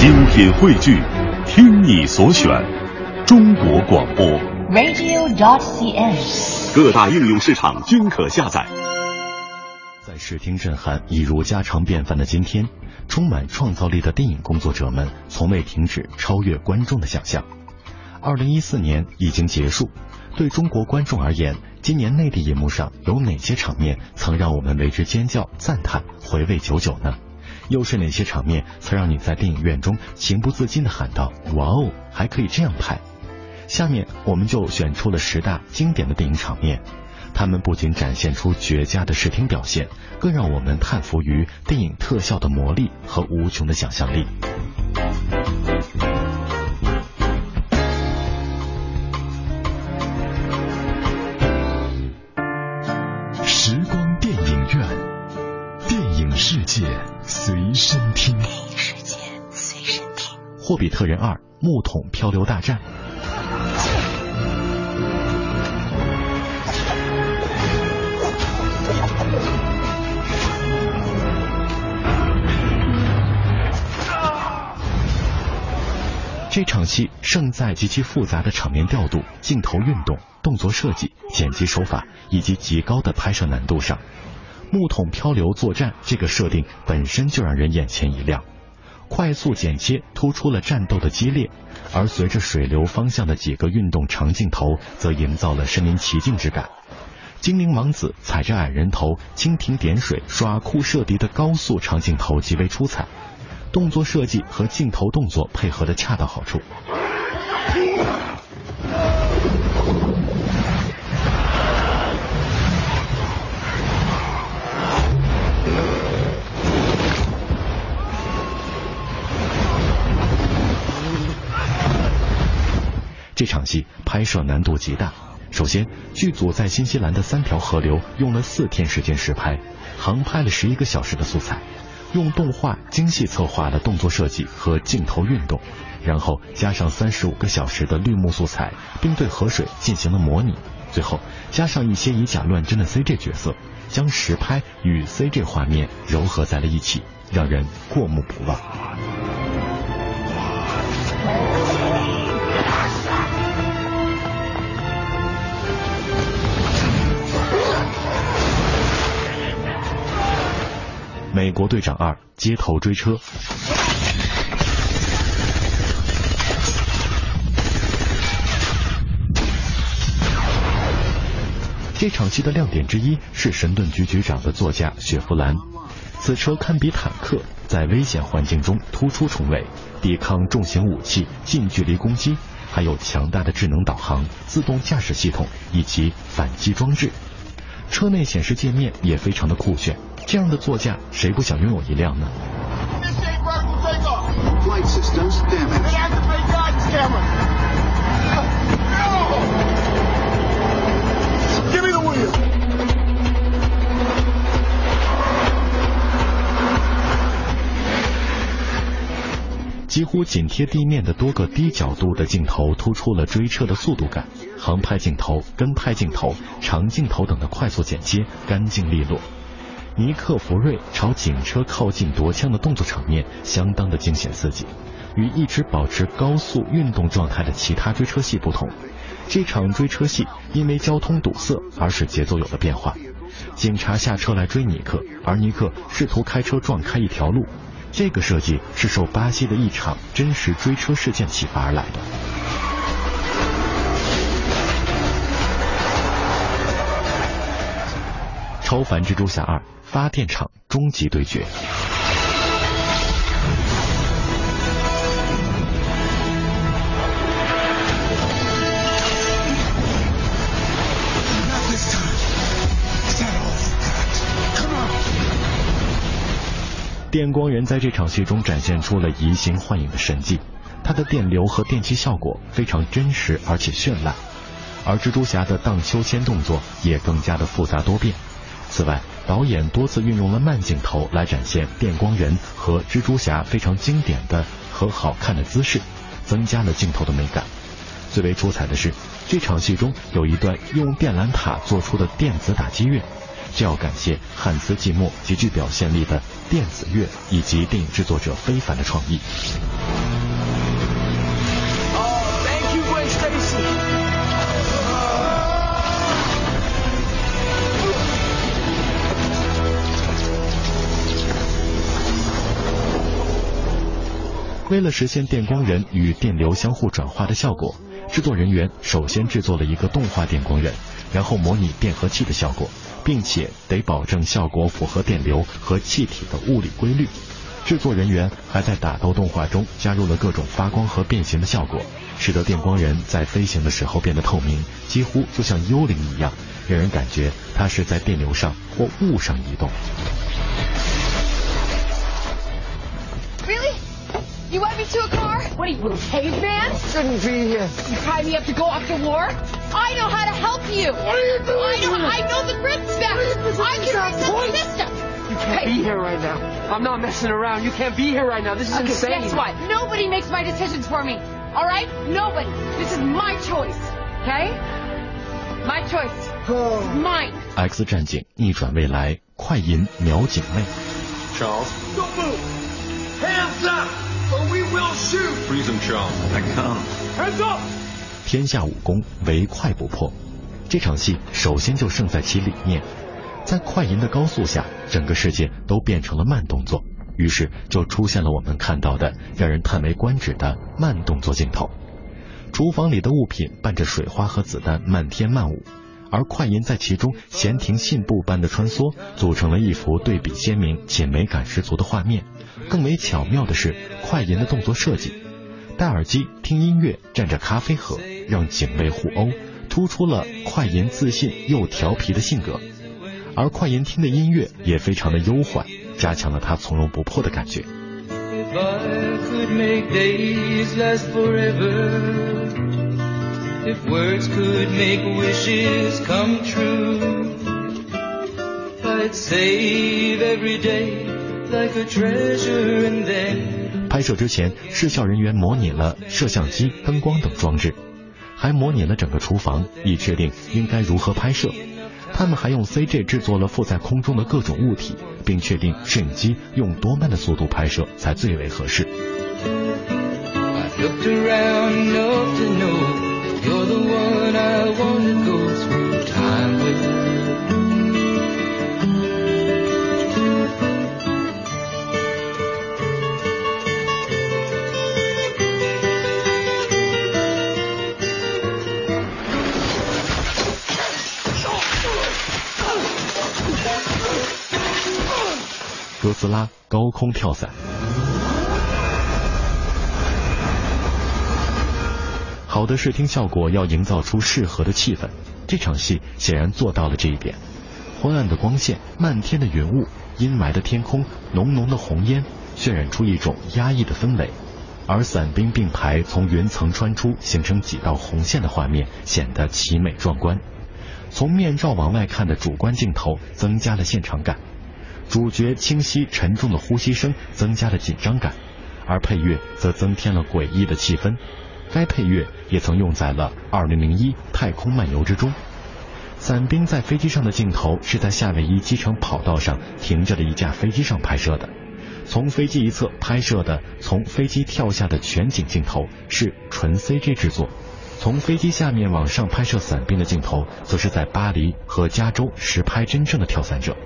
精品汇聚，听你所选，中国广播。radio.dot.cn，。各大应用市场均可下载。在视听震撼已如家常便饭的今天，充满创造力的电影工作者们从未停止超越观众的想象。二零一四年已经结束，对中国观众而言，今年内地银幕上有哪些场面曾让我们为之尖叫、赞叹、回味久久呢？又是哪些场面才让你在电影院中情不自禁的喊道：“哇哦，还可以这样拍！”下面我们就选出了十大经典的电影场面，他们不仅展现出绝佳的视听表现，更让我们叹服于电影特效的魔力和无穷的想象力。比特人二：木桶漂流大战》。这场戏胜在极其复杂的场面调度、镜头运动、动作设计、剪辑手法以及极高的拍摄难度上。木桶漂流作战这个设定本身就让人眼前一亮，快速剪切突出了战斗的激烈，而随着水流方向的几个运动长镜头，则营造了身临其境之感。精灵王子踩着矮人头蜻蜓点水、耍酷射敌的高速长镜头极为出彩。动作设计和镜头动作配合的恰到好处。这场戏拍摄难度极大。首先，剧组在新西兰的三条河流用了四天时间实拍，航拍了十一个小时的素材。用动画精细策划了动作设计和镜头运动，然后加上三十五个小时的绿幕素材，并对河水进行了模拟，最后加上一些以假乱真的 CG 角色，将实拍与 CG 画面糅合在了一起，让人过目不忘。美国队长二：街头追车。这场戏的亮点之一是神盾局局长的座驾雪佛兰，此车堪比坦克，在危险环境中突出重围，抵抗重型武器近距离攻击，还有强大的智能导航、自动驾驶系统以及反击装置。车内显示界面也非常的酷炫。这样的座驾，谁不想拥有一辆呢.几乎紧贴地面的多个低角度的镜头，突出了追车的速度感。航拍镜头、跟拍镜头、长镜头等的快速剪接，干净利落。尼克·弗瑞朝警车靠近夺枪的动作场面相当的惊险刺激，与一直保持高速运动状态的其他追车戏不同，这场追车戏因为交通堵塞而使节奏有了变化。警察下车来追尼克，而尼克试图开车撞开一条路。这个设计是受巴西的一场真实追车事件启发而来的。超凡蜘蛛侠二发电厂终极对决。电光人在这场戏中展现出了移形换影的神迹，他的电流和电击效果非常真实而且绚烂，而蜘蛛侠的荡秋千动作也更加的复杂多变。此外，导演多次运用了慢镜头来展现电光人和蜘蛛侠非常经典的和好看的姿势，增加了镜头的美感。最为出彩的是，这场戏中有一段用电缆塔做出的电子打击乐，这要感谢汉斯季默极具表现力的电子乐以及电影制作者非凡的创意。为了实现电光人与电流相互转化的效果，制作人员首先制作了一个动画电光人，然后模拟变合器的效果，并且得保证效果符合电流和气体的物理规律。制作人员还在打斗动画中加入了各种发光和变形的效果，使得电光人在飞行的时候变得透明，几乎就像幽灵一样，让人感觉它是在电流上或雾上移动。You want me to a car? What are you, little caveman? Shouldn't be here. You tie me up to go off to war? I know how to help you. What are you doing? I know. here? I know the grid specs. I can Stop, reset boy. the system. You can't be here right now. I'm not messing around. You can't be here right now. This is Okay, insane. guess what? Nobody makes my decisions for me. All right? Nobody. This is my choice. Okay? My choice. Oh. Mine. X 战警逆转未来，快银瞄警卫。 Charles. Don't move. 天下武功唯快不破。这场戏首先就胜在其理念，在快银的高速下，整个世界都变成了慢动作，于是就出现了我们看到的让人叹为观止的慢动作镜头。厨房里的物品伴着水花和子弹漫天漫舞，而快银在其中闲庭信步般的穿梭，组成了一幅对比鲜明且美感十足的画面。更为巧妙的是，快银的动作设计。戴耳机听音乐，蘸着咖啡喝，让警卫互殴，突出了快银自信又调皮的性格。而快银听的音乐也非常的悠缓，加强了他从容不迫的感觉。If I could make days last forever, if words could make wishes come true, I'd save every day like a treasure and then 拍摄之前，视效人员模拟了摄像机、灯光等装置，还模拟了整个厨房，以确定应该如何拍摄。他们还用 CG 制作了附在空中的各种物体，并确定摄影机用多慢的速度拍摄才最为合适。I looked around 斯拉高空跳伞。好的视听效果要营造出适合的气氛，这场戏显然做到了这一点。昏暗的光线、漫天的云雾、阴霾的天空、浓浓的红烟，渲染出一种压抑的氛围。而伞兵并排从云层穿出，形成几道红线的画面，显得奇美壮观。从面罩往外看的主观镜头增加了现场感。主角清晰沉重的呼吸声增加了紧张感，而配乐则增添了诡异的气氛。该配乐也曾用在了《2001太空漫游》之中。伞兵在飞机上的镜头是在夏威夷机场跑道上停着的一架飞机上拍摄的，从飞机一侧拍摄的从飞机跳下的全景镜头是纯 CG 制作，从飞机下面往上拍摄伞兵的镜头，则是在巴黎和加州实拍真正的跳伞者。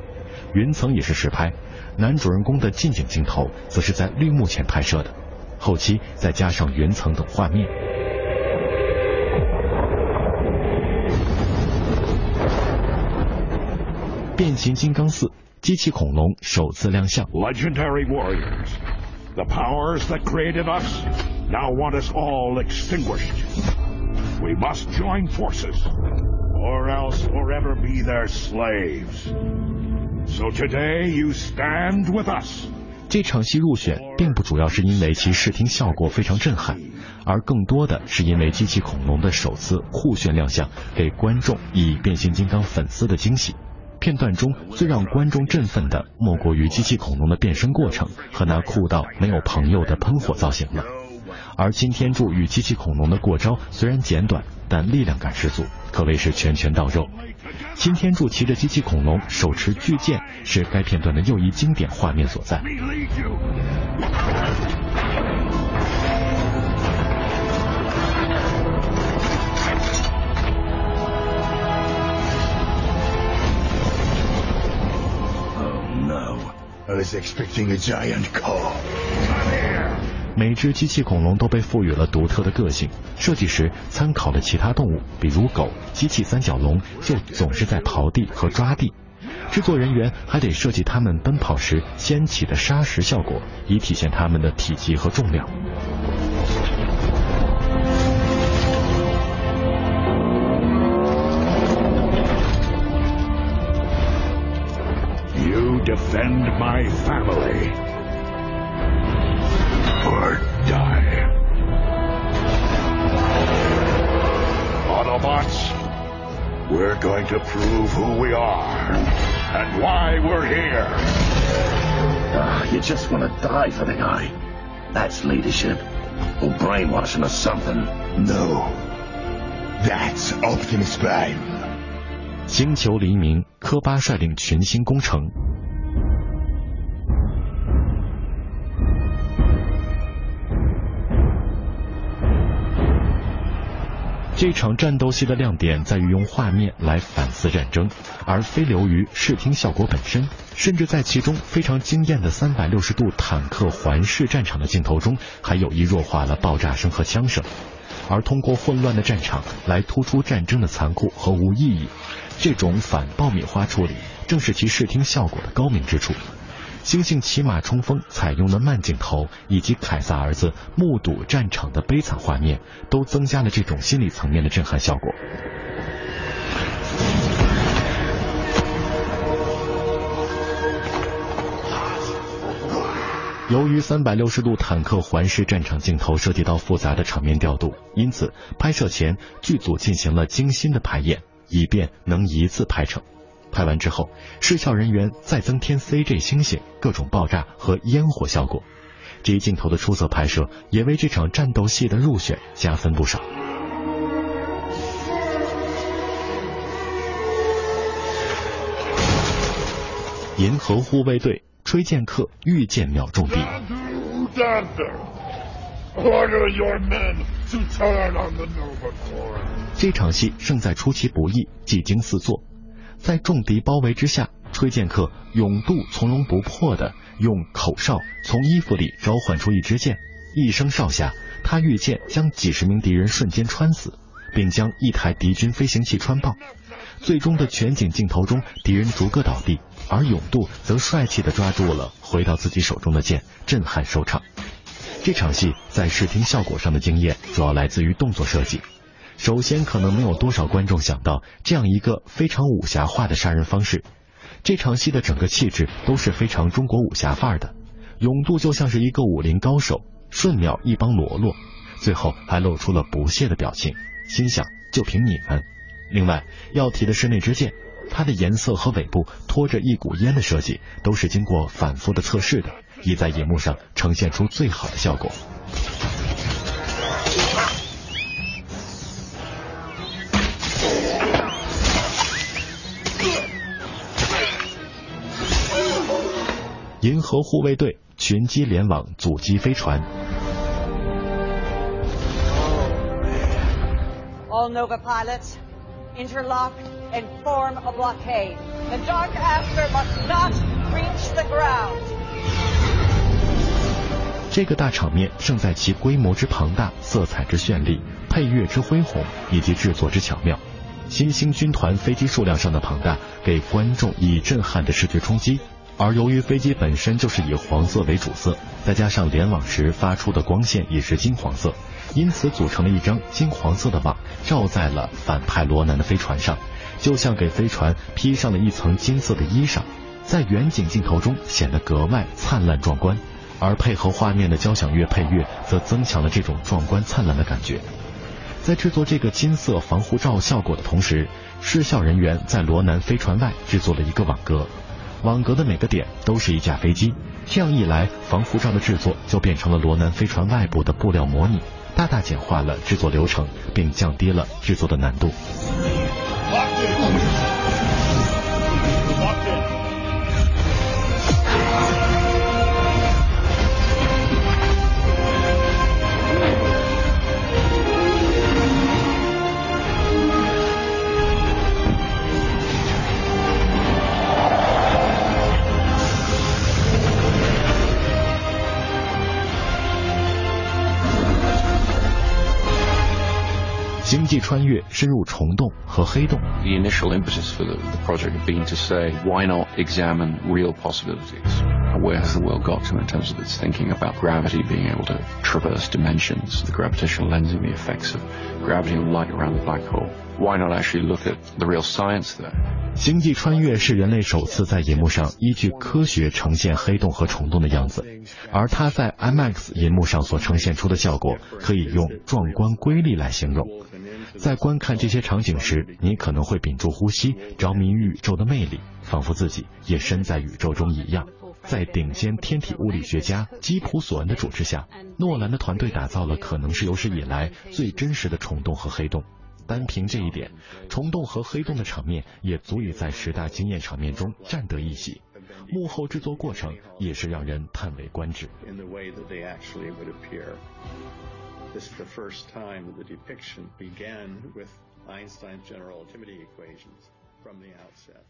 云层也是实拍，男主人公的近景镜头则是在绿幕前拍摄的，后期再加上云层等画面。变形金刚四机器恐龙首次亮相，Legendary warriors, the powers that created us now want us all extinguished. We must join forces, or else forever be their slaves. So today you stand with us. 这场戏入选，并不主要是因为其视听效果非常震撼，而更多的是因为机器恐龙的首次酷炫亮相，给观众以变形金刚粉丝的惊喜。片段中最让观众振奋的，莫过于机器恐龙的变身过程和那酷到没有朋友的喷火造型了。而擎天柱与机器恐龙的过招虽然简短，但力量感十足，可谓是拳拳到肉。擎天柱骑着机器恐龙，手持巨剑，是该片段的又一经典画面所在。每只机器恐龙都被赋予了独特的个性，设计时参考了其他动物，比如狗，机器三角龙就总是在刨地和抓地。制作人员还得设计它们奔跑时掀起的沙石效果，以体现它们的体积和重量。You defend my family. Or die. Autobots, we're going to prove who we are and why we're here. Uh, you just want to die for the guy. That's leadership. Or brainwashing or something. No. That's Optimus Prime. 星球黎明，科巴率领群星攻城。 这场战斗戏的亮点在于用画面来反思战争，而非流于视听效果本身。甚至在其中非常惊艳的三百六十度坦克环视战场的镜头中，还有意弱化了爆炸声和枪声，而通过混乱的战场来突出战争的残酷和无意义。这种反爆米花处理，正是其视听效果的高明之处。猩猩骑马冲锋采用的慢镜头，以及凯撒儿子目睹战场的悲惨画面，都增加了这种心理层面的震撼效果。由于三百六十度坦克环视战场镜头涉及到复杂的场面调度，因此拍摄前剧组进行了精心的排演，以便能一次拍成。拍完之后，视效人员再增添 CG 星星、各种爆炸和烟火效果，这一镜头的出色拍摄也为这场战斗戏的入选加分不少。银河护卫队。吹剑客遇剑秒中地。这场戏胜在出其不意，技惊四座。在重敌包围之下，吹剑客勇渡从容不迫的用口哨从衣服里召唤出一支箭，一声哨下，他御剑将几十名敌人瞬间穿死，并将一台敌军飞行器穿爆。最终的全景镜头中，敌人逐个倒地，而勇度则帅气的抓住了回到自己手中的剑，震撼收场。这场戏在视听效果上的惊艳，主要来自于动作设计。首先，可能没有多少观众想到这样一个非常武侠化的杀人方式。这场戏的整个气质都是非常中国武侠范儿的。勇度就像是一个武林高手，瞬秒一帮喽啰，最后还露出了不屑的表情，心想就凭你们。另外要提的是那支剑，它的颜色和尾部拖着一股烟的设计，都是经过反复的测试的，以在银幕上呈现出最好的效果。银河护卫队群机联网阻击飞船。All Nova pilots. interlock and form a blockade. The Dark Aster must not reach the ground. 这个大场面胜在其规模之庞大、色彩之绚丽、配乐之恢宏以及制作之巧妙。新兴军团飞机数量上的庞大，给观众以震撼的视觉冲击。而由于飞机本身就是以黄色为主色，再加上联网时发出的光线也是金黄色，因此组成了一张金黄色的网，罩在了反派罗南的飞船上，就像给飞船披上了一层金色的衣裳，在远景镜头中显得格外灿烂壮观。而配合画面的交响乐配乐，则增强了这种壮观灿烂的感觉。在制作这个金色防护罩效果的同时，视效人员在罗南飞船外制作了一个网格。网格的每个点都是一架飞机，这样一来，防护罩的制作就变成了罗南飞船外部的布料模拟，大大简化了制作流程，并降低了制作的难度。穿越深入虫洞和黑洞。The initial impetus for the, project had been to say, why not examine real possibilities? Where has the world got to in terms of its thinking about gravity being able to traverse dimensions, the gravitational lensing, the effects of gravity and light around the black hole? Why not actually look at the real science there? 星际穿越是人类首次在银幕上依据科学呈现黑洞和虫洞的样子，而它在 IMAX 银幕上所呈现出的效果，可以用壮观瑰丽来形容。在观看这些场景时，你可能会屏住呼吸，着迷于宇宙的魅力，仿佛自己也身在宇宙中一样。在顶尖天体物理学家基普索恩的主持下，诺兰的团队打造了可能是有史以来最真实的虫洞和黑洞。单凭这一点，虫洞和黑洞的场面也足以在十大惊艳场面中占得一席。幕后制作过程也是让人叹为观止。This is the first time the depiction began with Einstein's general relativity equations from the outset.